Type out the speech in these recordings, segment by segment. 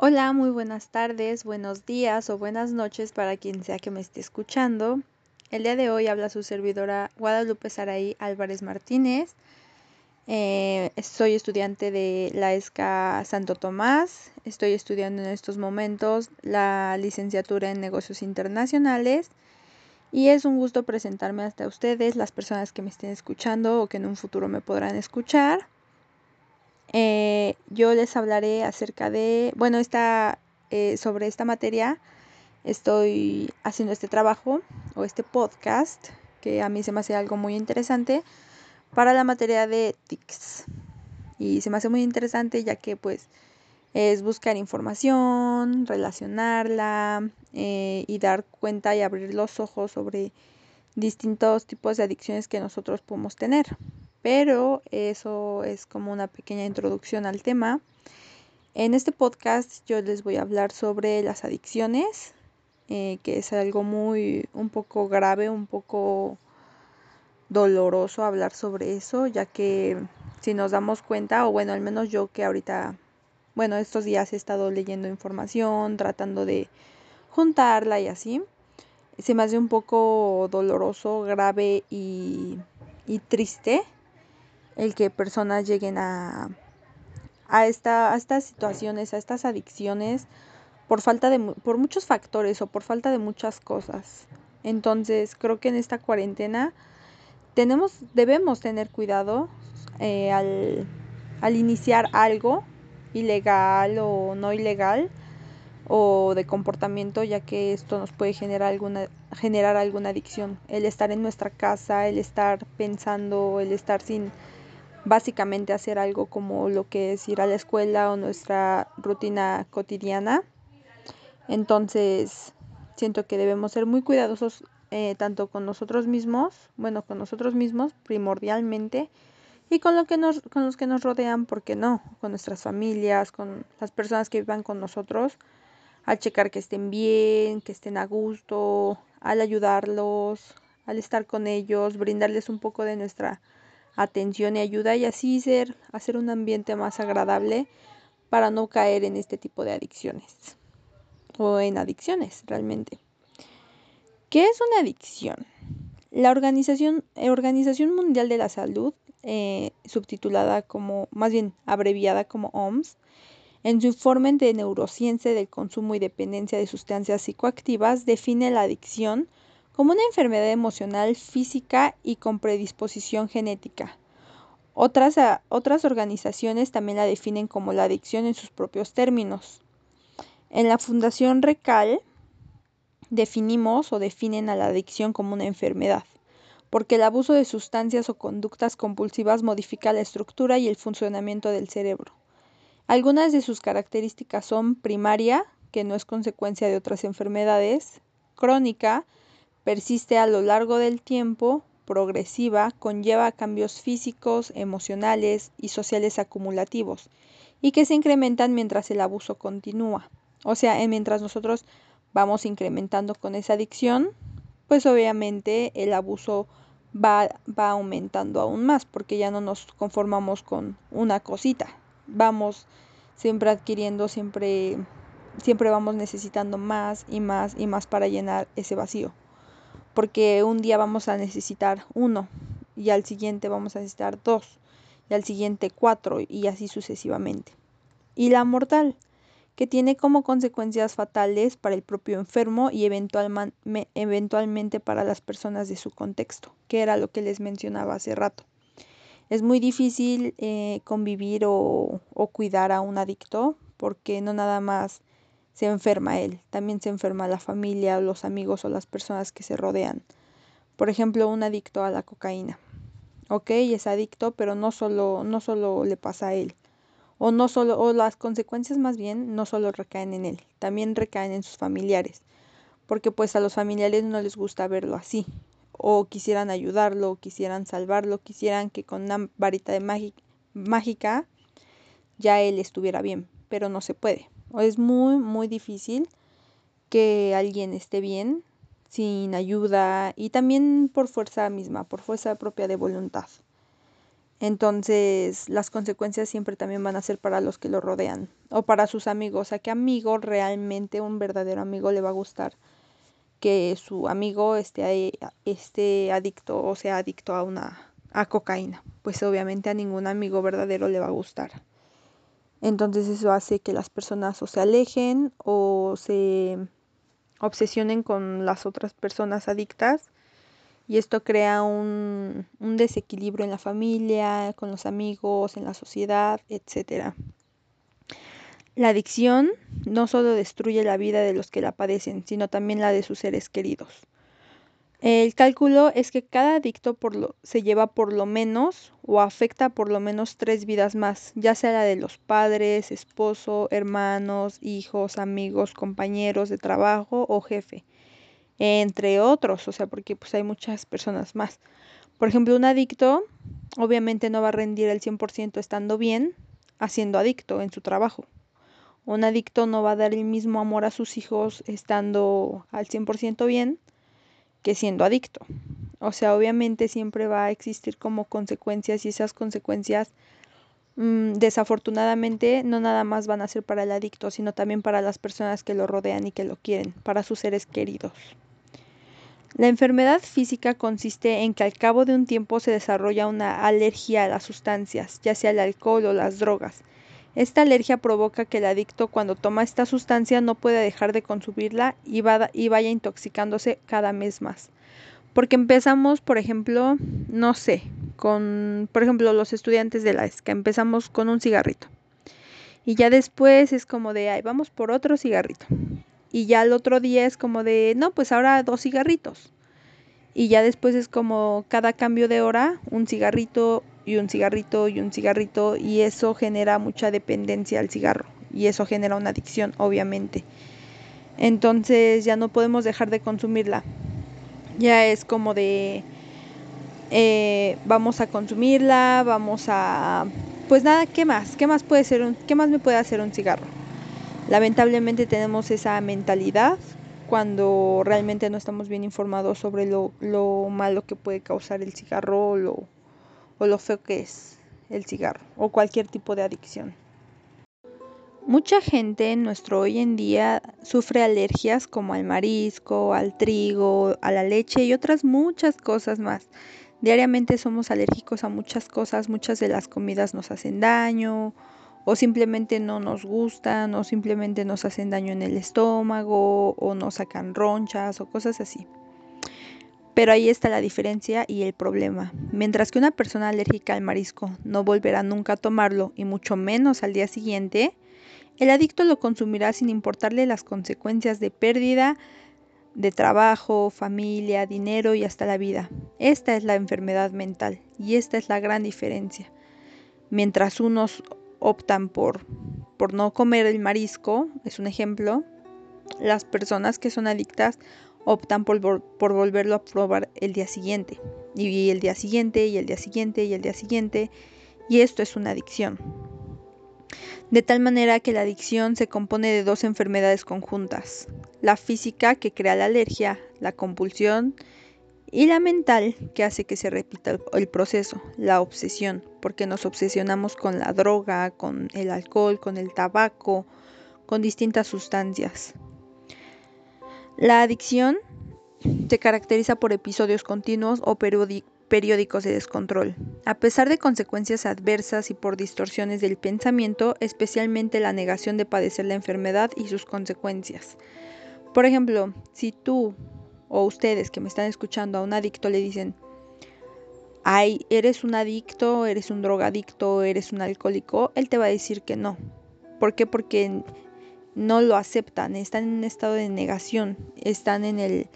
Hola, muy buenas tardes, buenos días o buenas noches para quien sea que me esté escuchando. El día de hoy habla su servidora Guadalupe Saraí Álvarez Martínez. Eh, soy estudiante de la ESCA Santo Tomás. Estoy estudiando en estos momentos la licenciatura en negocios internacionales. Y es un gusto presentarme hasta ustedes, las personas que me estén escuchando o que en un futuro me podrán escuchar. Eh, yo les hablaré acerca de, bueno, esta, eh, sobre esta materia estoy haciendo este trabajo o este podcast que a mí se me hace algo muy interesante para la materia de TICS. Y se me hace muy interesante ya que pues es buscar información, relacionarla eh, y dar cuenta y abrir los ojos sobre distintos tipos de adicciones que nosotros podemos tener pero eso es como una pequeña introducción al tema. En este podcast yo les voy a hablar sobre las adicciones, eh, que es algo muy, un poco grave, un poco doloroso hablar sobre eso, ya que si nos damos cuenta, o bueno, al menos yo que ahorita, bueno, estos días he estado leyendo información, tratando de juntarla y así, se me hace un poco doloroso, grave y, y triste el que personas lleguen a, a, esta, a estas situaciones, a estas adicciones, por falta de por muchos factores o por falta de muchas cosas. Entonces, creo que en esta cuarentena tenemos, debemos tener cuidado eh, al, al iniciar algo ilegal o no ilegal o de comportamiento, ya que esto nos puede generar alguna, generar alguna adicción. El estar en nuestra casa, el estar pensando, el estar sin básicamente hacer algo como lo que es ir a la escuela o nuestra rutina cotidiana. Entonces, siento que debemos ser muy cuidadosos eh, tanto con nosotros mismos, bueno, con nosotros mismos primordialmente, y con, lo que nos, con los que nos rodean, porque no? Con nuestras familias, con las personas que vivan con nosotros, al checar que estén bien, que estén a gusto, al ayudarlos, al estar con ellos, brindarles un poco de nuestra atención y ayuda y así ser, hacer un ambiente más agradable para no caer en este tipo de adicciones o en adicciones realmente. ¿Qué es una adicción? La Organización, eh, Organización Mundial de la Salud, eh, subtitulada como, más bien abreviada como OMS, en su informe de neurociencia del consumo y dependencia de sustancias psicoactivas, define la adicción como una enfermedad emocional, física y con predisposición genética. Otras, ah, otras organizaciones también la definen como la adicción en sus propios términos. En la Fundación Recal definimos o definen a la adicción como una enfermedad, porque el abuso de sustancias o conductas compulsivas modifica la estructura y el funcionamiento del cerebro. Algunas de sus características son primaria, que no es consecuencia de otras enfermedades, crónica, persiste a lo largo del tiempo, progresiva, conlleva cambios físicos, emocionales y sociales acumulativos y que se incrementan mientras el abuso continúa. O sea, mientras nosotros vamos incrementando con esa adicción, pues obviamente el abuso va, va aumentando aún más porque ya no nos conformamos con una cosita. Vamos siempre adquiriendo, siempre, siempre vamos necesitando más y más y más para llenar ese vacío porque un día vamos a necesitar uno y al siguiente vamos a necesitar dos y al siguiente cuatro y así sucesivamente. Y la mortal, que tiene como consecuencias fatales para el propio enfermo y eventualmente para las personas de su contexto, que era lo que les mencionaba hace rato. Es muy difícil eh, convivir o, o cuidar a un adicto porque no nada más se enferma él, también se enferma la familia, los amigos o las personas que se rodean. Por ejemplo, un adicto a la cocaína. Ok, es adicto, pero no solo, no solo le pasa a él. O no solo, o las consecuencias más bien no solo recaen en él, también recaen en sus familiares. Porque pues a los familiares no les gusta verlo así. O quisieran ayudarlo, o quisieran salvarlo, quisieran que con una varita de mágica ya él estuviera bien, pero no se puede es muy, muy difícil que alguien esté bien sin ayuda y también por fuerza misma, por fuerza propia de voluntad. Entonces, las consecuencias siempre también van a ser para los que lo rodean o para sus amigos. ¿A qué amigo realmente, un verdadero amigo, le va a gustar que su amigo esté, esté adicto o sea adicto a una a cocaína? Pues obviamente a ningún amigo verdadero le va a gustar. Entonces eso hace que las personas o se alejen o se obsesionen con las otras personas adictas y esto crea un, desequilibrio en la familia, con los amigos, en la sociedad, etc. La adicción no solo destruye la vida de los que la padecen, sino también la de sus seres queridos. El cálculo es que cada adicto se lleva por lo menos o afecta por lo menos tres vidas más, ya sea la de los padres, esposo, hermanos, hijos, amigos, compañeros de trabajo o jefe entre otros, o sea, porque pues hay muchas personas más. Por ejemplo, un adicto obviamente no va a rendir el 100% estando bien haciendo adicto en su trabajo. Un adicto no va a dar el mismo amor a sus hijos estando al 100% bien que siendo adicto. O sea, obviamente siempre va a existir como consecuencias y esas consecuencias mm, desafortunadamente no nada más van a ser para el adicto, sino también para las personas que lo rodean y que lo quieren, para sus seres queridos. La enfermedad física consiste en que al cabo de un tiempo se desarrolla una alergia a las sustancias, ya sea el alcohol o las drogas. Esta alergia provoca que el adicto cuando toma esta sustancia no pueda dejar de consumirla y, vaya intoxicándose cada mes más. Porque empezamos, por ejemplo, no sé, con, por ejemplo, los estudiantes de la ESCA, empezamos con un cigarrito. Y ya después es como de, ay, vamos por otro cigarrito. Y ya el otro día es como de, no, pues ahora dos cigarritos. Y ya después es como cada cambio de hora, un cigarrito y un cigarrito y un cigarrito. Y eso genera mucha dependencia al cigarro. Y eso genera una adicción, obviamente. Entonces ya no podemos dejar de consumirla. Ya es como de, eh, vamos a consumirla, vamos a... Pues nada, ¿qué más? ¿Qué más puede ser qué más me puede hacer un cigarro? Lamentablemente tenemos esa mentalidad cuando realmente no estamos bien informados sobre lo, malo que puede causar el cigarro lo, o lo feo que es el cigarro o cualquier tipo de adicción. Mucha gente en nuestro hoy en día sufre alergias como al marisco, al trigo, a la leche y otras muchas cosas más. Diariamente somos alérgicos a muchas cosas, muchas de las comidas nos hacen daño o simplemente no nos gustan o simplemente nos hacen daño en el estómago o nos sacan ronchas o cosas así. Pero ahí está la diferencia y el problema. Mientras que una persona alérgica al marisco no volverá nunca a tomarlo y mucho menos al día siguiente, el adicto lo consumirá sin importarle las consecuencias de pérdida de trabajo, familia, dinero y hasta la vida. Esta es la enfermedad mental y esta es la gran diferencia. Mientras unos optan por, por no comer el marisco, es un ejemplo. Las personas que son adictas optan por, volverlo a probar el día siguiente. Y el día siguiente, y el día siguiente, y el día siguiente. Y esto es una adicción. De tal manera que la adicción se compone de dos enfermedades conjuntas. La física que crea la alergia, la compulsión y la mental, que hace que se repita el proceso, la obsesión, porque nos obsesionamos con la droga, con el alcohol, con el tabaco, con distintas sustancias. La adicción se caracteriza por episodios continuos o periódicos de descontrol, a pesar de consecuencias adversas y por distorsiones del pensamiento, especialmente la negación de padecer la enfermedad y sus consecuencias. Por ejemplo, si tú o ustedes que me están escuchando a un adicto le dicen, ay, eres un adicto, eres un drogadicto, eres un alcohólico, él te va a decir que no. ¿Por qué? Porque no lo aceptan, están en un estado de negación, están en el,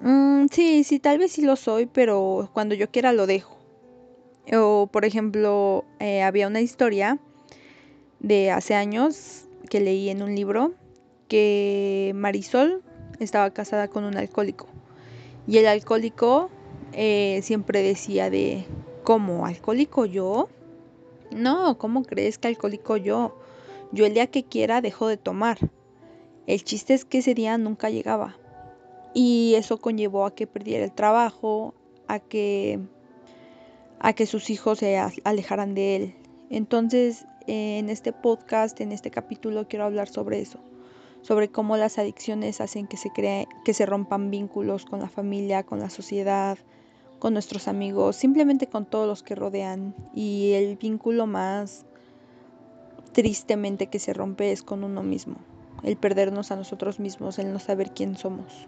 mm, sí, sí, tal vez sí lo soy, pero cuando yo quiera lo dejo. O, por ejemplo, eh, había una historia de hace años que leí en un libro que Marisol estaba casada con un alcohólico. Y el alcohólico eh, siempre decía de, ¿cómo? ¿Alcohólico yo? No, ¿cómo crees que alcohólico yo? Yo el día que quiera dejo de tomar. El chiste es que ese día nunca llegaba. Y eso conllevó a que perdiera el trabajo, a que a que sus hijos se alejaran de él. Entonces, en este podcast, en este capítulo, quiero hablar sobre eso, sobre cómo las adicciones hacen que se, cree, que se rompan vínculos con la familia, con la sociedad, con nuestros amigos, simplemente con todos los que rodean. Y el vínculo más tristemente que se rompe es con uno mismo, el perdernos a nosotros mismos, el no saber quién somos.